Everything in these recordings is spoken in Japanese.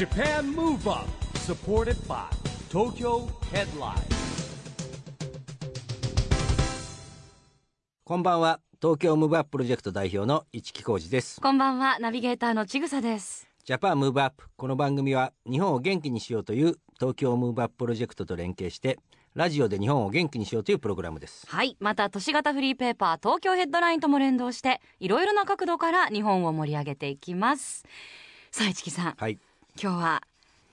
Japan Move Up supported by Tokyo Headline. こんばんは。東京ムーブアッププロジェクト代表の一木広治です。こんばんは。ナビゲーターのちぐさです。 Japan Move Up この番組は日本を元気にしようという東京ムーブアッププロジェクトと連携してラジオで日本を元気にしようというプログラムです。はい。また都市型フリーペーパー東京ヘッドラインとも連動していろいろな角度から日本を盛り上げていきます。さあ市木さん。はい今日は、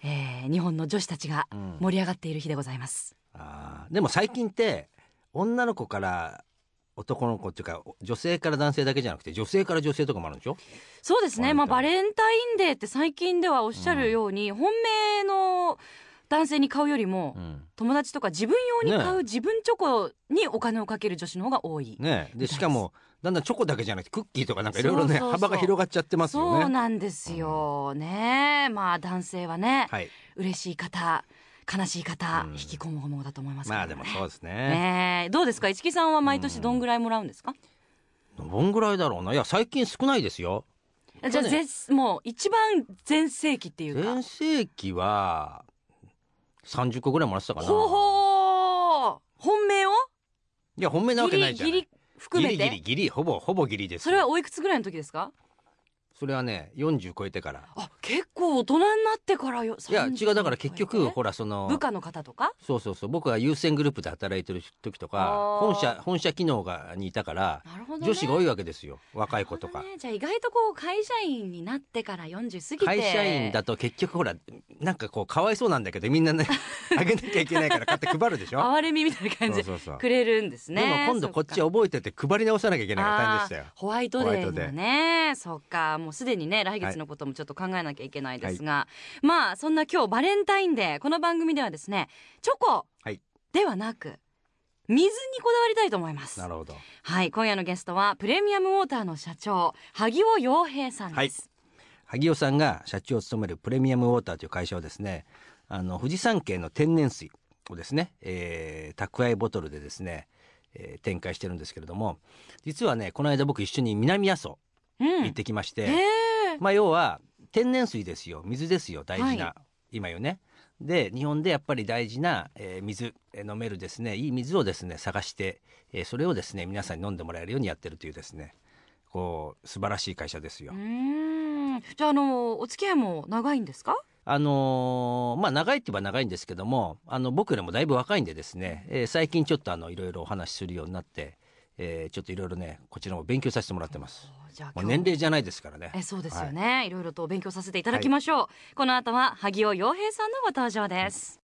えー、日本の女子たちがうん。盛り上がっている日でございます、あー。でも最近って女の子から男の子っていうか女性から男性だけじゃなくて女性から女性とかもあるんでしょ？そうですね。まあババレレンタインデーって最近ではおっしゃるように、本命の男性に買うよりも、うん。友達とか自分用に買うね自分チョコにお金をかける女子の方が多い、ねでしかもだんだんチョコだけじゃなくてクッキーとかなんかいろいろね幅が広がっちゃってますよね。そうなんですよ、ねまあ男性はね、はい。嬉しい方悲しい方、うん。引き込むものだと思いますけどまあでもそうですね。ねえ。どうですか？市木さんは毎年どんぐらいもらうんですか、どんぐらいだろうな？いや最近少ないですよ。じゃあ、ねぜもう一番全盛期っていうか。全盛期は30個ぐらいもらってたかな。ほうほう本命を？いや本命なわけギないじゃんリギリ含めて？ギリギリギリ。ほぼほぼギリですそれはおいくつぐらいの時ですか？それはね40超えてから。あ結構大人になってからよいや30違うだから結局ほらその部下の方とか？そうそうそう僕が優先グループで働いてる時とか本社本社機能がにいたからね、女子が多いわけですよ若い子とか。ね。じゃあ意外とこう会社員になってから40過ぎて。会社員だと結局ほらなんかこうかわいそうなんだけどみんなね あげなきゃいけないから買って配るでしょ？哀れみみたいな感じでそうそうそう。くれるんですね。でも今度こっち覚えてて配り直さなきゃいけないから大変でしたよ。ホワイトデーにホワイトデー。はねそっか。もうすでにね来月のこともちょっと考えなきゃいけないですが、まあそんな今日バレンタインデーこの番組ではですねチョコはい。ではなく水にこだわりたいと思います。なるほど。はい今夜のゲストはプレミアムウォーターの社長萩尾洋平さんです、萩尾さんが社長を務めるプレミアムウォーターという会社はですねあの富士山系の天然水をですね、えー宅配ボトルでですね、えー展開してるんですけれども実はねこの間僕一緒に南阿蘇うん。行ってきまして、ええまあ要は天然水ですよ。水ですよ。大事な、は今よね。で日本でやっぱり大事な、えー水えー飲めるですね。いい水をですね探して、えーそれをですね皆さんに飲んでもらえるようにやってるというですね。こう素晴らしい会社ですよ。う。ーん。じゃああのお付き合いも長いんですか？あのーまあ長いって言えば長いんですけどもあの僕よりもだいぶ若いんでですね、えー最近ちょっとあのいろいろお話しするようになって、えーちょっといろいろねこちらも勉強させてもらってます。じゃあ年齢じゃないですからね。えそうですよね、い、ろいろとお勉強させていただきましょう、この後は萩尾洋平さんのご登場です、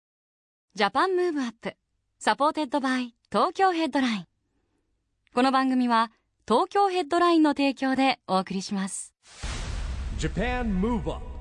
Japan Move Up。supported by。東京ヘッドライン。この番組は東京ヘッドラインの提供でお送りします。Japan Move Up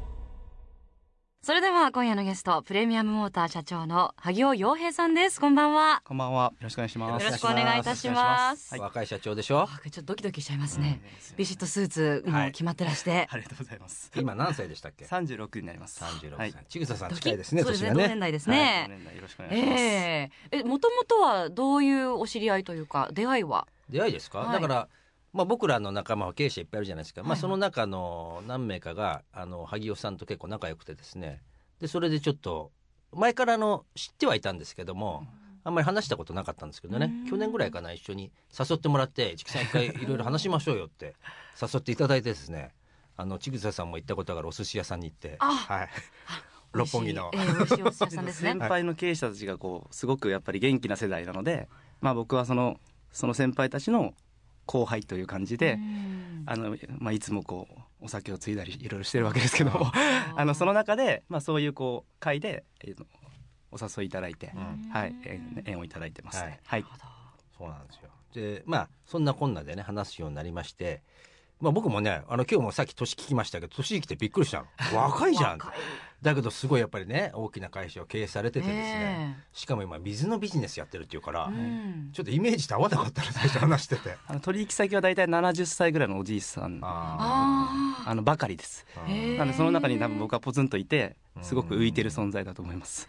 それでは今夜のゲストプレミアムモーター社長の萩尾洋平さんですこんばんはこんばんは。よろしくお願いします。よろしくお願いいたします若い社長でしょ。あちょっとドキドキしちゃいますね、ビシッとスーツも決まってらして、ありがとうございます。今何歳でしたっけ？三十六になります。三十六はい歳。。ちぐささん近いですねそうですね。ね同年代ですはいね、ご年代よろしくお願いします。えええもともとはどういうお知り合いというか出会いは？出会いですか？はいだから。まあ、僕らの仲間は経営者いっぱいいるじゃないですか、まあ、その中の何名かがあの萩尾さんと結構仲良くてですね。でそれでちょっと前からあの知ってはいたんですけどもあんまり話したことなかったんですけどね。うん。去年ぐらいかな一緒に誘ってもらって「ちくさん一回 いろいろ話しましょうよ」って誘っていただいてですね。あのちぐささんも行ったことがあるお寿司屋さんに行って。あはい、六本木の。ね。先輩の経営者たちがこうすごくやっぱり元気な世代なので、まあ僕はそのその先輩たちの後輩という感じで、あのまあいつもこうお酒を継いだりいろいろしてるわけですけども、あ のその中でまあそういうこう会で、えーお誘いいただいて、うん。はい、縁縁をいただいてます。ね。はい。そうなんですよ。でまあそんなこんなでね話すようになりましてまあ僕もねあの今日もさっき年聞きましたけど年来てびっくりしたの。若いじゃん。若いだけどすごいやっぱりね大きな会社を経営されててですね、え。しかも今水のビジネスやってるっていうから、えうん。ちょっとイメージと合わなかったら最初話しててあの取引先は大体70歳ぐらいのおじいさん。あのばかりです。なのでその中に多分僕はポツンといてすごく浮いてる存在だと思います。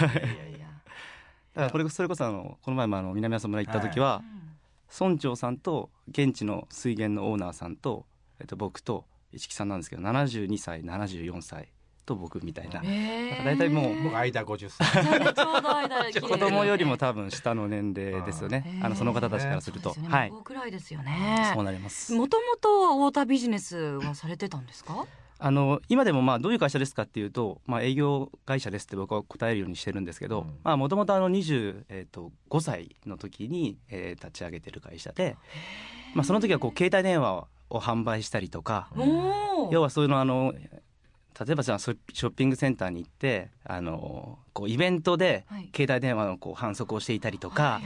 あいやいや だからこれそれこそあのこの前もあの南阿蘇村行った時は、村長さんと現地の水源のオーナーさんと、えっと、僕と市木さんなんですけど72歳74歳と僕みたいな、えだから大体もう僕間50歳。じゃあねちょうど間 綺麗子供よりも多分下の年齢ですよね、あのその方たちからすると、ね。はい。孫くらいですよね。そうなります。もともとウォータービジネスはされてたんですか？あの今でもまあどういう会社ですかっていうと、まあ、営業会社ですって僕は答えるようにしてるんですけどもともと25、えー、と5歳の時に、えー立ち上げてる会社で、まあ、その時はこう携帯電話を販売したりとか、お要はそういうのあの例えばじゃあショッピングセンターに行ってあのこうイベントではい。携帯電話のこう販促をしていたりとか、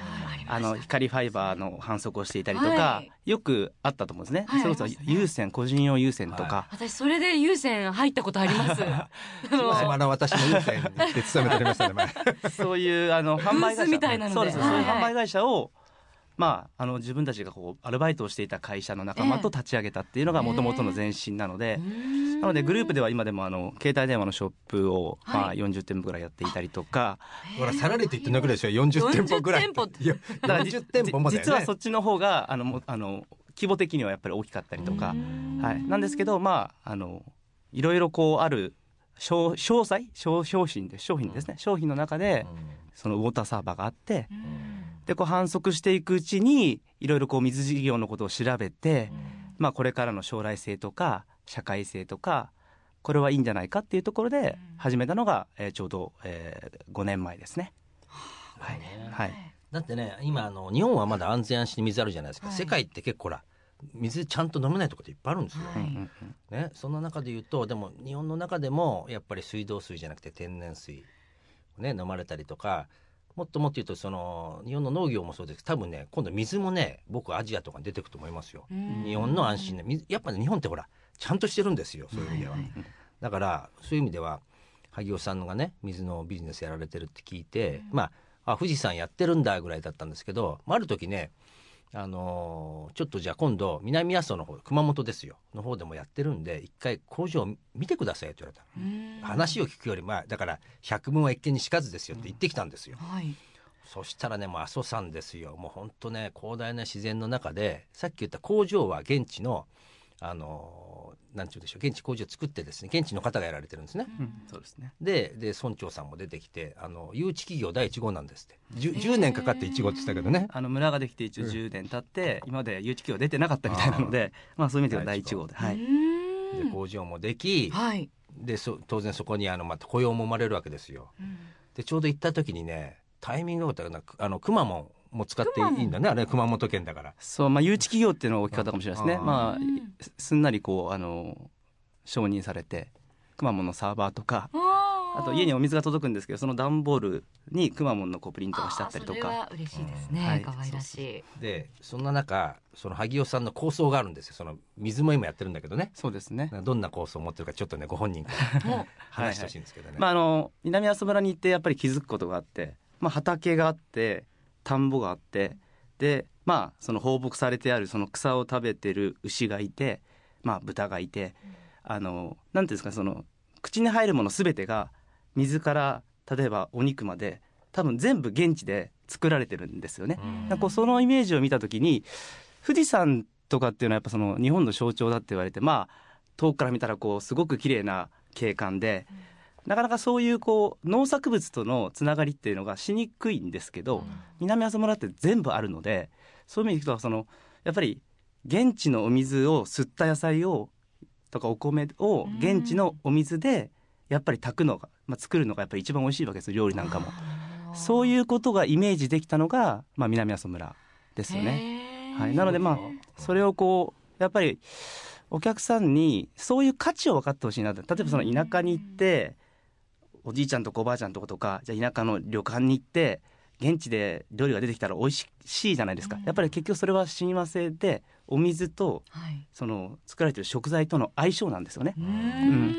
あの光ファイバーの販促をしていたりとか、はい。よくあったと思うんですね。はいそれこそ有線個人用有線とか、私それで優先入ったことあります。あの まだ私も優先で勤めておりましたね前。そういうあの販売会社。ブースみたいなので。そうです、はいそうい。う販売会社をまああの自分たちがこうアルバイトをしていた会社の仲間と立ち上げたっていうのがもともとの前身なので。なのでグループでは今でもあの携帯電話のショップをまあはい40店舗ぐらいやっていたりとか、ほらさらりと言ってなくらいでしょ40店舗ぐらい。40店舗って。いやだから40店舗もだよね実はそっちの方があのもあの規模的にはやっぱり大きかったりとか、はい、なんですけどまああのいろいろこうある商商材商商品で商品ですね、商品の中でそのウォーターサーバーがあってでこう反則していくうちにいろいろこう水事業のことを調べて、まあ、これからの将来性とか社会性とかこれはいいんじゃないかっていうところで始めたのが、えーちょうど、えー5年前ですね。はい、はい。だってね今あの日本はまだ安全安心に水あるじゃないですか、はい。世界って結構ほら水ちゃんと飲めないとこっていっぱいあるんですよ、はい。ね、その中で言うとでも日本の中でもやっぱり水道水じゃなくて天然水をね飲まれたりとかもっともっと言うとその日本の農業もそうです。けど多分ね今度水もね僕アジアとかに出てくると思いますよ。日本の安心ね。水やっぱね日本ってほらちゃんとしてるんですよそういう意味では、だからそういう意味では萩尾さんがね水のビジネスやられてるって聞いて、まああ富士山やってるんだぐらいだったんですけど、まあ、ある時ねあのーちょっとじゃあ今度南阿蘇の方熊本ですよ。の方でもやってるんで一回工場見てくださいって言われた話を聞くよりまあだから百聞は一見にしかずですよって言ってきたんですよ、はい。そしたらねもう阿蘇山ですよ。もう本当ね広大な自然の中でさっき言った工場は現地のあのーなんて言うでしょう現地工場を作ってですね現地の方がやられてるんですね、うん。そうですね。でで村長さんも出てきてあの誘致企業第1号なんですって。10, 10年かかって1号って言ってたけどね。あの村ができて一応10年経って、今まで誘致企業出てなかったみたいなのでまあそういう意味では第一号で、はい、で工場もできはい。でそ当然そこにあのまた雇用も生まれるわけですよ。でちょうど行った時にねタイミングが良かったかなあのくまモンも使っていいんだね。あれ熊本県だから。そうまあ誘致企業っていうのが大きかったかもしれないですね。まあすすんなりこうあの承認されてくまモンのサーバーとかあと家にお水が届くんですけどその段ボールにくまモンのこうプリントがしてあったりとそれはか嬉しいですうんはい。ね可愛らしい。でそんな中その萩尾さんの構想があるんですよ。その水も今やってるんだけどね。そうですね。どんな構想を持ってるかちょっとねご本人からも話してほしいんですけどね、まああの南阿蘇村に行ってやっぱり気づくことがあって、まあ、畑があって田んぼがあってでまあその放牧されてあるその草を食べてる牛がいてまあ豚がいて、あのなんていうんですかその口に入るもの全てが水から例えばお肉まで多分全部現地で作られてるんですよね。うんなんかこうそのイメージを見た時に富士山とかっていうのはやっぱその日本の象徴だって言われてまあ遠くから見たらこうすごく綺麗な景観で、なかなかそういうこう農作物とのつながりっていうのがしにくいんですけど、南阿蘇村って全部あるのでそういう意味でいくとそのやっぱり現地のお水を吸った野菜をとかお米を現地のお水でやっぱり炊くのが、まあ、作るのがやっぱり一番美味しいわけです料理なんかも。そういうことがイメージできたのが、まあ、南阿蘇村ですよね。はい、なのでまあそれをこうやっぱりお客さんにそういう価値を分かってほしいなと例えばその田舎に行っておじいちゃんとかおばあちゃんとことかじゃあ田舎の旅館に行って現地で料理が出てきたら美味しいじゃないですか、やっぱり結局それは親和性でお水とはい。その作られてる食材との相性なんですよね。ううん。ん。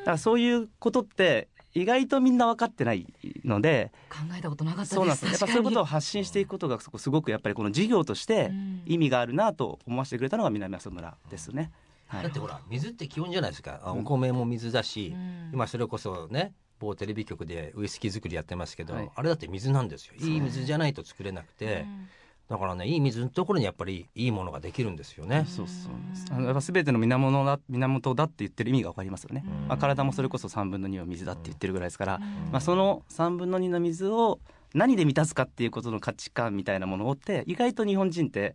だからそういうことって意外とみんな分かってないので考えたことなかったです。そうなんですやっぱそういうことを確発信していくことがそこすごくやっぱりこの事業としてうん。意味があるなと思わせてくれたのが南阿蘇村ですね。はい。だってほら水って基本じゃないですか。あお米も水だし、うん。今それこそね某テレビ局でウイスキー作りやってますけど、はい。あれだって水なんですよ。いい水じゃないと作れなくて、だからねいい水のところにやっぱりいいものができるんですよね。そうそうあのやっぱ全ての源だ源だって言ってる意味が分かりますよね、まあ、体もそれこそ3分の2は水だって言ってるぐらいですから、まあ、その3分の2の水を何で満たすかっていうことの価値観みたいなものって意外と日本人って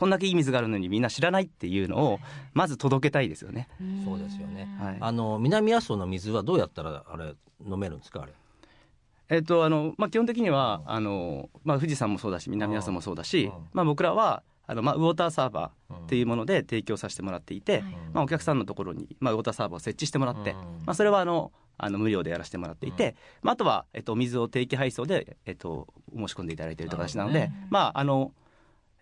こんだけいい水があるのにみんな知らないっていうのをまず届けたいですよね。そうですよね。はい。あの南阿蘇の水はどうやったらあれ飲めるんですか？あれ。えっとあのまあ、基本的にはあの、まあ、富士山もそうだし南阿蘇もそうだし、まあ、僕らはあの、まあ、ウォーターサーバーっていうもので提供させてもらっていて、まあ、お客さんのところに、まあ、ウォーターサーバーを設置してもらって、まあ、それはあのあの無料でやらせてもらっていて、まあ、あとは、えっと、お水を定期配送で、えっと、申し込んでいただいているという形なので、まああの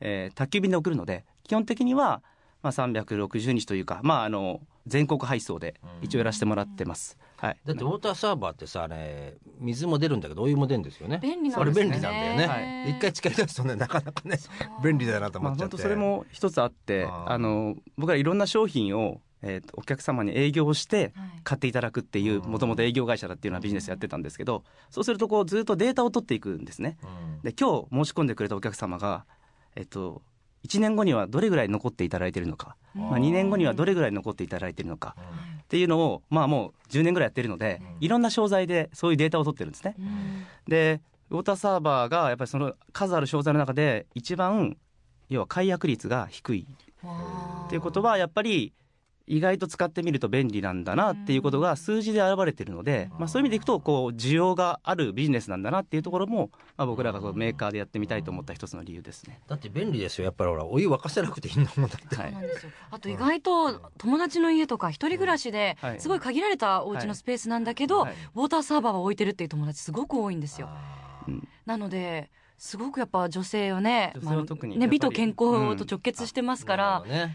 えー宅急便で送るので基本的には、まあ、360日というか、まあ、あの全国配送で一応やらせてもらってます。はい、だってウォーターサーバーってさあれ水も出るんだけどお湯も出るんですよね。便利なんあれですね便利なんだよね。はい一回使い出すとねなかなかね便利だなと思まあ、っちゃって。本当それも一つあってあの僕らいろんな商品を、えーとお客様に営業をしてはい買っていただくっていうもともと営業会社だっていうようなビジネスやってたんですけどそうするとこうずっとデータを取っていくんですね。うんで今日申し込んでくれたお客様が、えっと、1年後にはどれぐらい残っていただいているのか、まあ、2年後にはどれぐらい残っていただいているのか。っていうのを、まあ、もう10年ぐらいやってるのでいろんな商材でそういうデータを取ってるんですね。うん。でウォーターサーバーがやっぱりその数ある商材の中で一番要は解約率が低い。っていうことはやっぱり意外と使ってみると便利なんだなっていうことが数字で現れてるので、まあ、そういう意味でいくとこう需要があるビジネスなんだなっていうところも、まあ、僕らがこうメーカーでやってみたいと思った一つの理由ですね。だって便利ですよ。やっぱりほらお湯沸かせなくていいんだもんだって。はい。あと意外と友達の家とか一人暮らしではい。すごい限られたお家のスペースなんだけど、はい。ウォーターサーバーを置いてるっていう友達すごく多いんですよ。うんなのですごくやっぱ女性をね女性は特にまあね美と健康と直結してますから。うん。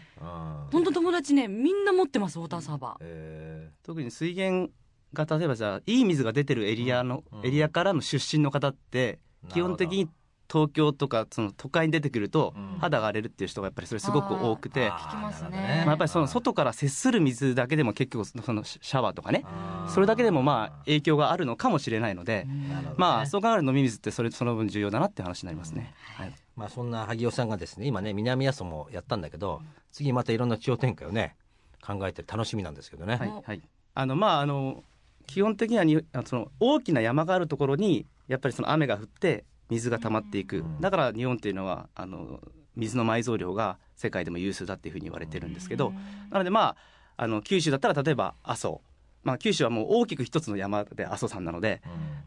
本当友達ねみんな持ってますウォーターサー。バーえ特に水源が例えばじゃあいい水が出てるエリアの、うん。エリアからの出身の方って基本的に東京とかその都会に出てくるとうん。肌が荒れるっていう人がやっぱりそれすごく多くて、あー。聞きまあ、やっぱりその外から接する水だけでも結局そのシャワーとかねそれだけでもまあ影響があるのかもしれないので、まあそう考えると飲み水ってそれその分重要だなって話になりますね。はい。まあそんな萩尾さんがですね今ね南阿蘇もやったんだけど次またいろんな地方展開をね考えて楽しみなんですけどね。はいはい、あのまああの基本的にはにあその大きな山があるところにやっぱりその雨が降って水が溜まっていく、ん。だから日本っていうのはあの水の埋蔵量が世界でも有数だっていうふうに言われてるんですけど、なのでまああの九州だったら例えば阿蘇、まあ、九州はもう大きく一つの山で阿蘇山なので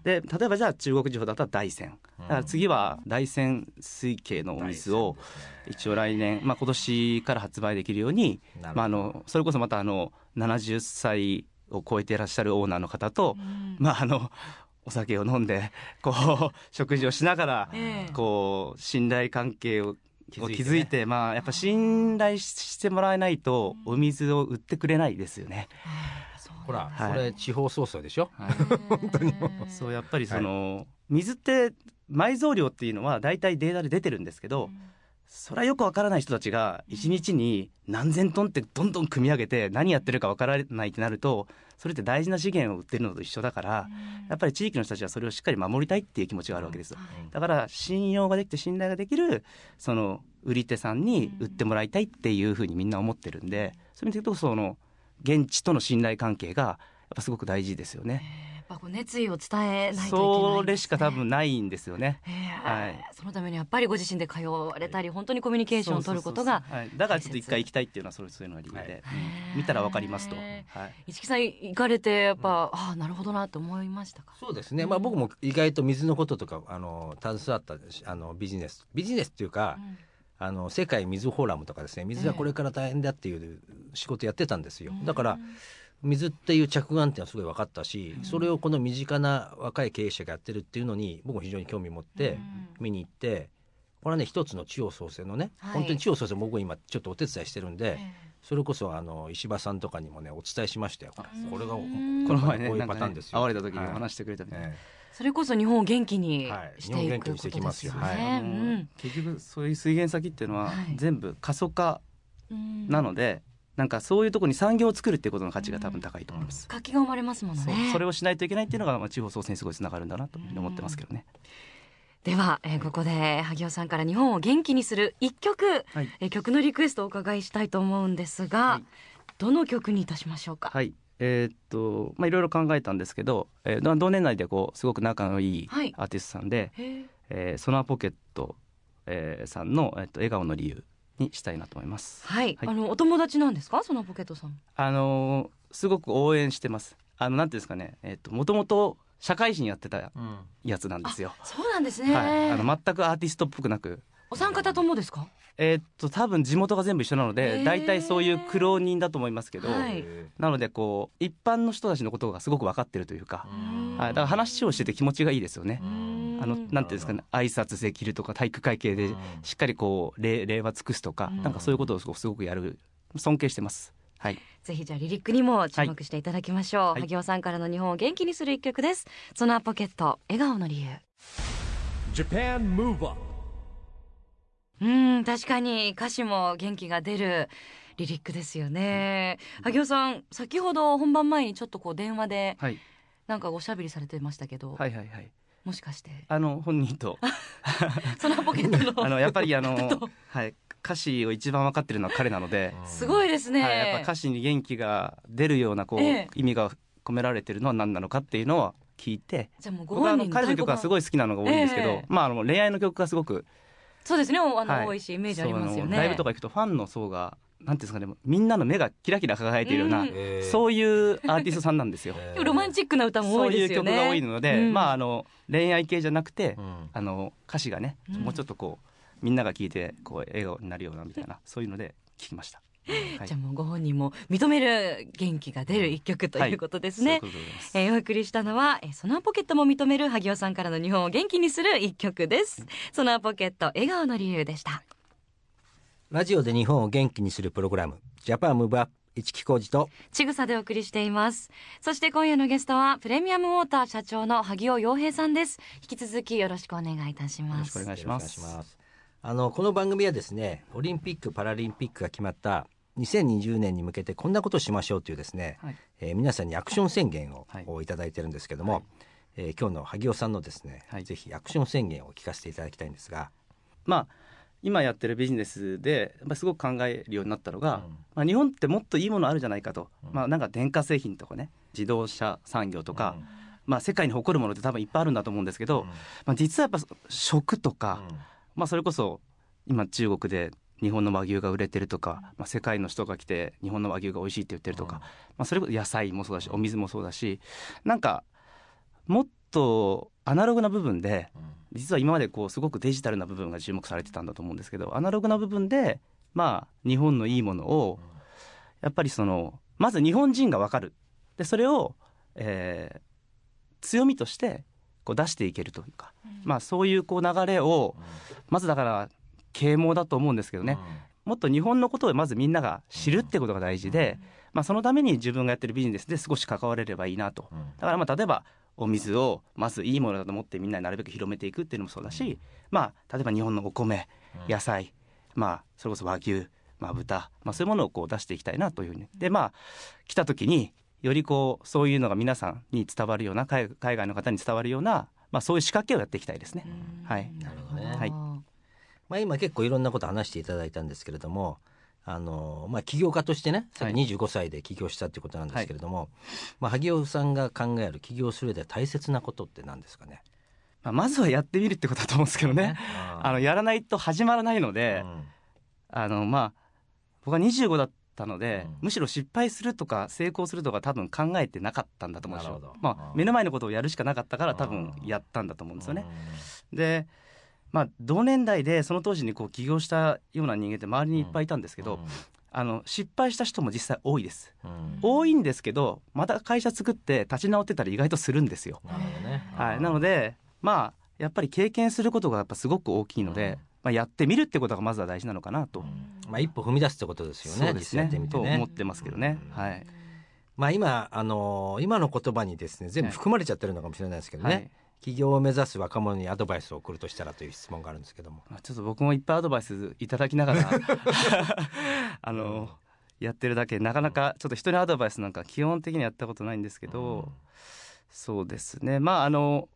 で例えばじゃあ中国地方だったら大山。だから次は大山水系のお水を一応来年、まあ、今年から発売できるように、まあ、あのそれこそまたあの70歳を超えていらっしゃるオーナーの方と、まああのお酒を飲んでこう 食事をしながら、ええ。こう信頼関係を築いてね築いてまあやっぱ信頼してもらえないとお水を売ってくれないですよね。ほら、はい。これ地方創生でしょ？本当に。そうやっぱりその、水って埋蔵量っていうのは大体データで出てるんですけど、それはよくわからない人たちが一日に何千トンってどんどん組み上げて何やってるかわからないってなるとそれって大事な資源を売ってるのと一緒だからやっぱり地域の人たちはそれをしっかり守りたいっていう気持ちがあるわけですよ。だから信用ができて信頼ができるその売り手さんに売ってもらいたいっていうふうにみんな思ってるんでそういう意味で言うとその現地との信頼関係がぱすごく大事ですよね。やっぱこう熱意を伝えないといけないんですね。それしか多分ないんですよね。はい。そのためにやっぱりご自身で通われたり本当にコミュニケーションを取ることがはい、だからちょっと一回行きたいっていうのはそういうそういうのが理由で、うん。見たらわかりますと、へはい、市木さん行かれてやっぱ、ああなるほどなと思いましたか？そうですね。まあ僕も意外と水のこととかあの携わったあのビジネス。ビジネスっていうか、あの世界水フォーラムとかですね。水がこれから大変だっていう仕事やってたんですよ。だから水っていう着眼点はすごい分かったし、それをこの身近な若い経営者がやってるっていうのに僕も非常に興味持って見に行って、これはね一つの地方創生のね、はい。本当に地方創生僕も今ちょっとお手伝いしてるんで、えそれこそあの石破さんとかにもねお伝えしましたよ。これがこの前ねこういうパターンですよ。会われた時に話してくれたみたいな、えそれこそ日本を元気にはい。してい日本元気にしてくこといきますよ。ですよね。はいあの結局そういう水源先っていうのははい。全部過疎化うん。なので、なんかそういうところに産業を作るっていうことの価値が多分高いと思います、活気が生まれますものそう。ね。それをしないといけないっていうのが、まあ、地方創生にすごいつながるんだなと思ってますけどね、では、えーここで萩尾さんから日本を元気にする一曲、はい。えー曲のリクエストをお伺いしたいと思うんですが、はい。どの曲にいたしましょうか？はい。えーっとまあいろいろ考えたんですけど、えー、同年代でこうすごく仲のいいはい。アーティストさんで、へー。えーソナーポケット、えーさんの、えっと笑顔の理由にしたいなと思います。はい、はいあのお友達なんですか、そのポケットさん。あのーすごく応援してます。あのなんていうんですかね、えっともともと社会人やってたうんやつなんですよ。そうなんですね。はい、あの全くアーティストっぽくなく、お三方ともですか？えーっと多分地元が全部一緒なのへで、ー大体そういう苦労人だと思いますけど、はいなのでこう一般の人たちのことがすごく分かってるというか、うんはい、だから話をしてて気持ちがいいですよね。うんあのなんていうんですかね、挨拶できるとか体育会系でしっかりこう礼礼は尽くすとか、うんなんかそういうことをすごくすごくやる尊敬してます。はい。ぜひじゃあリリックにも注目していただきましょう。はい萩尾さんからの日本を元気にする一曲です。ソナーポケット笑顔の理由。Japan Move Up うん確かに歌詞も元気が出るリリックですよね。萩尾さん先ほど本番前にちょっとこう電話ではい。なんかおしゃべりされてましたけど、はいはいはい。もしかして。あの本人と。ソナーポケットの。あのやっぱりあのと はい歌詞を一番分かってるのは彼なので、すごいですね。はい、やっぱ歌詞に元気が出るようなこう、ええ。意味が込められてるのは何なのかっていうのを聞いて。じゃあもうご僕はあの彼の曲はすごいい好きなのが多いんですけど、ええ。まああの恋愛の曲がすごく。そうですね。あの、はい。多いしイメージありますよね。ライブとか行くとファンの層がなんていうんですかねみんなの目がキラキラ輝いているような、うんえーそういうアーティストさんなんですよ。ロマンチックな歌もそういう多いですよね。曲が多いので、うんまああの恋愛系じゃなくて、うんあの歌詞がね、うんもうちょっとこうみんなが聞いてこう笑顔になるようなみたいなそういうので聞きました。はいじゃあもうご本人も認める元気が出る一曲ということですね。えーお送りしたのは、えーソナーポケットも認める萩尾さんからの日本を元気にする一曲です。ソナーポケット笑顔の理由でした。ラジオで日本を元気にするプログラムジャパンムーブアップ一木工事とちぐさでお送りしています。そして今夜のゲストはプレミアムウォーター社長の萩尾洋平さんです。引き続きよろしくお願いいたしよます。よろしくお願いす。しますあのこの番組はですねオリンピック・パラリンピックが決まった2020年に向けてこんなことをしましょうというですね、はいえー皆さんにアクション宣言を、はいをいただいてるんですけども、はいえー今日の萩尾さんのですね、はいぜひアクション宣言を聞かせていただきたいんですが、まあ今やってるビジネスでやっぱすごく考えるようになったのが、うん。まあ、日本ってもっといいものあるじゃないかと、うん。まあなんか電化製品とかね自動車産業とか、うん。まあ世界に誇るものって多分いっぱいあるんだと思うんですけど、まあ、実はやっぱ食とか、まあそれこそ今中国で日本の和牛が売れてるとか、まあ、世界の人が来て日本の和牛が美味しいって言ってるとか、まあ、それこそ野菜もそうだしお水もそうだしなんかもっとアナログな部分で実は今までこうすごくデジタルな部分が注目されてたんだと思うんですけどアナログな部分でまあ日本のいいものをやっぱりそのまず日本人が分かる。でそれを、えー強みとしてこう出していけるというか、まあそういうこう流れをまずだから啓蒙だと思うんですけどね、もっと日本のことをまずみんなが知るってことが大事で、まあ、そのために自分がやってるビジネスで少し関われればいいなと。だからまあ例えばお水をまずいいものだと思ってみんなになるべく広めていくっていうのもそうだし、まあ例えば日本のお米野菜、まあそれこそ和牛、まあ、豚、まあ、そういうものをこう出していきたいなというふうに。でまあ来た時によりこうそういうのが皆さんに伝わるような海海外の方に伝わるような、まあ、そういう仕掛けをやっていきたいですね。はい。なるほどね、はい。まあ、今結構いろんなこと話していただいたんですけれどもあの、まあ、起業家としてねさっきはい。25歳で起業したっていうことなんですけれども、まあ、萩尾さんが考える起業する上で大切なことって何ですかね？まあ、まずはやってみるってことだと思うんですけどね。あのやらないと始まらないので、あのまあ僕は25だったので、うん。むしろ失敗するとか成功するとか多分考えてなかったんだと思うんですよ。まあ目の前のことをやるしかなかったから多分やったんだと思うんですよね。でまあ同年代でその当時にこう起業したような人間って周りにいっぱいいたんですけど、あの失敗した人も実際多いです。多いんですけどまた会社作って立ち直ってたら意外とするんですよ。なるほどね。はい、なのでまあやっぱり経験することがやっぱすごく大きいので、まあ、やってみるってことがまずは大事なのかなと、まあ、一歩踏み出すってことですよねそうですね。実際やってみてと思ねってますけどね、はい。まあ今あの今の言葉にですね全部含まれちゃってるのかもしれないですけどね、はい起業を目指す若者にアドバイスを送るとしたらという質問があるんですけども。まあちょっと僕もいっぱいアドバイスいただきながら あの、やってるだけなかなかちょっと人にアドバイスなんか基本的にやったことないんですけど、そうですね。まああの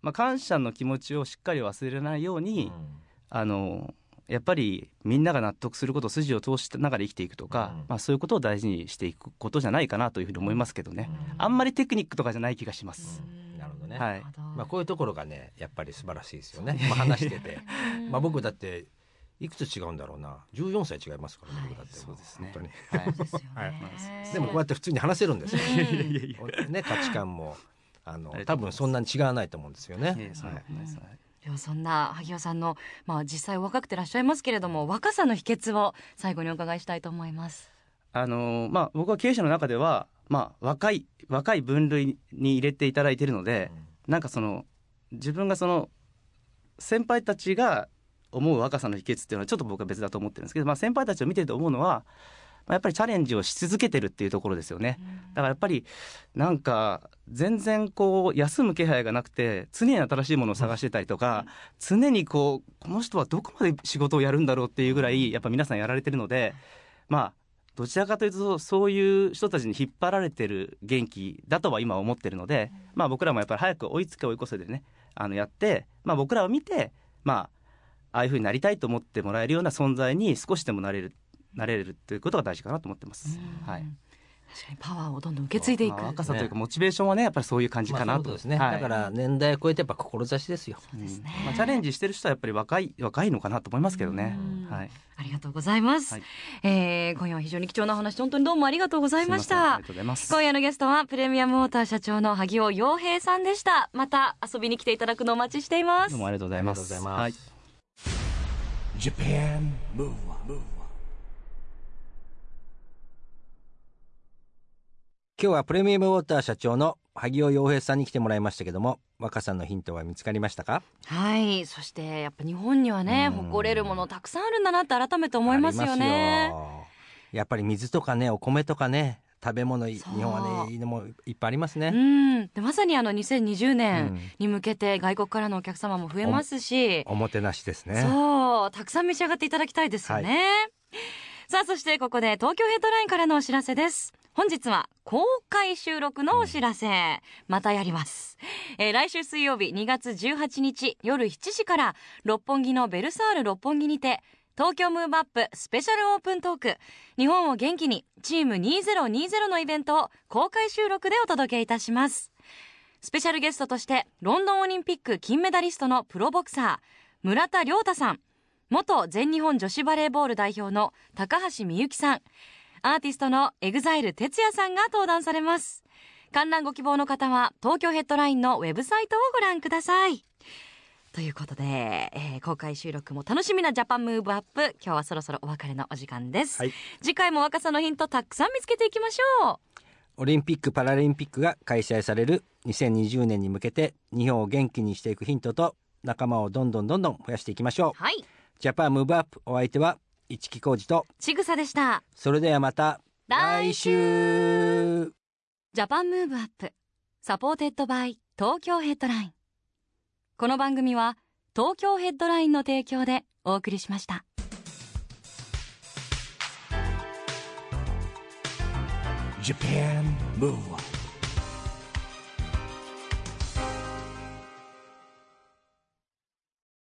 まあ、感謝の気持ちをしっかり忘れないように、あのやっぱりみんなが納得すること筋を通しながら生きていくとか、うん。まあ、そういうことを大事にしていくことじゃないかなというふうに思いますけどね、うん。あんまりテクニックとかじゃない気がします。ね、はい。まあ、こういうところがねやっぱり素晴らしいですよね、まあ、話してて。まあ僕だっていくつ違うんだろうな。14歳違いますからね、僕だって。そうですね。本当に。はい。ですよね、はい。でもこうやって普通に話せるんですよ、ね、価値観もあの多分そんなに違わないと思うんですよね、いえそそんな萩尾さんの、まあ、実際お若くてらっしゃいますけれども若さの秘訣を最後にお伺いしたいと思います。あのーまあ、僕は経営者の中では、まあ、若い若い分類に入れていただいているので、なんかその自分がその先輩たちが思う若さの秘訣っていうのはちょっと僕は別だと思ってるんですけど、まあ、先輩たちを見てると思うのは、まあ、やっぱりチャレンジをし続けてるっていうところですよね。だからやっぱりなんか全然こう休む気配がなくて常に新しいものを探してたりとか常にこうこの人はどこまで仕事をやるんだろうっていうぐらいやっぱ皆さんやられてるのでまあどちらかというとそういう人たちに引っ張られてる元気だとは今思ってるので、まあ、僕らもやっぱり早く追いつけ追い越せでねあのやって、まあ、僕らを見てまあああいうふうになりたいと思ってもらえるような存在に少しでもなれるなれるということが大事かなと思ってます。はい確かにパワーをどんどん受け継いでいく。まあ若さというかモチベーションはねやっぱりそういう感じかなと、まあですね、はいだから年代を超えてやっぱ志ですようんまあ、チャレンジしてる人はやっぱり若い若いのかなと思いますけどねうん。はい。ありがとうございます。はいえー今夜は非常に貴重なお話本当にどうもありがとうございましたすいませんありが。とうございます。今夜のゲストはプレミアムウォーター社長の萩尾洋平さんでした。また遊びに来ていただくのをお待ちしていますどう。もありがとうございます。ありがとうございますはい。Japan Move Up, 今日はプレミアムウォーター社長の萩尾洋平さんに来てもらいましたけども若さのヒントは見つかりましたか？はい。そしてやっぱ日本にはね、うん誇れるものたくさんあるんだなって改めて思いますよね。やっぱり水とかねお米とかね食べ物い日本はねいいのもいっぱいありますね、うん。でまさにあの2020う年んに向けて外国からのお客様も増えますし、おもてなしですねそう、たくさん召し上がっていただきたいですよね。さあ、そしてここで東京ヘッドラインからのお知らせです。本日は公開収録のお知らせ、またやります、えー来週水曜日2月18日夜7時から六本木のベルサール六本木にて東京ムーブアップスペシャルオープントーク。日本を元気にチーム2020のイベントを公開収録でお届けいたします。スペシャルゲストとしてロンドンオリンピック金メダリストのプロボクサー村田亮太さん。元全日本女子バレーボール代表の高橋みゆきさん。アーティストの EXILE TETSUYA さんが登壇されます。観覧ご希望の方は TOKYO HEADLINE のウェブサイトをご覧ください。ということで、えー公開収録も楽しみな Japan Move Up。今日はそろそろお別れのお時間です、はい。次回も若さのヒントたくさん見つけていきましょう。オリンピック・パラリンピックが開催される2020年に向けて日本を元気にしていくヒントと仲間をどんどんどんどん増やしていきましょう。はい。 Japan Move Up お相手は一木広治と。ちぐさでした。それではまた来週。 Japan Move Up。supported by。TOKYO HEADLINE。この番組は TOKYO HEADLINE の提供でお送りしました。Japan Move Up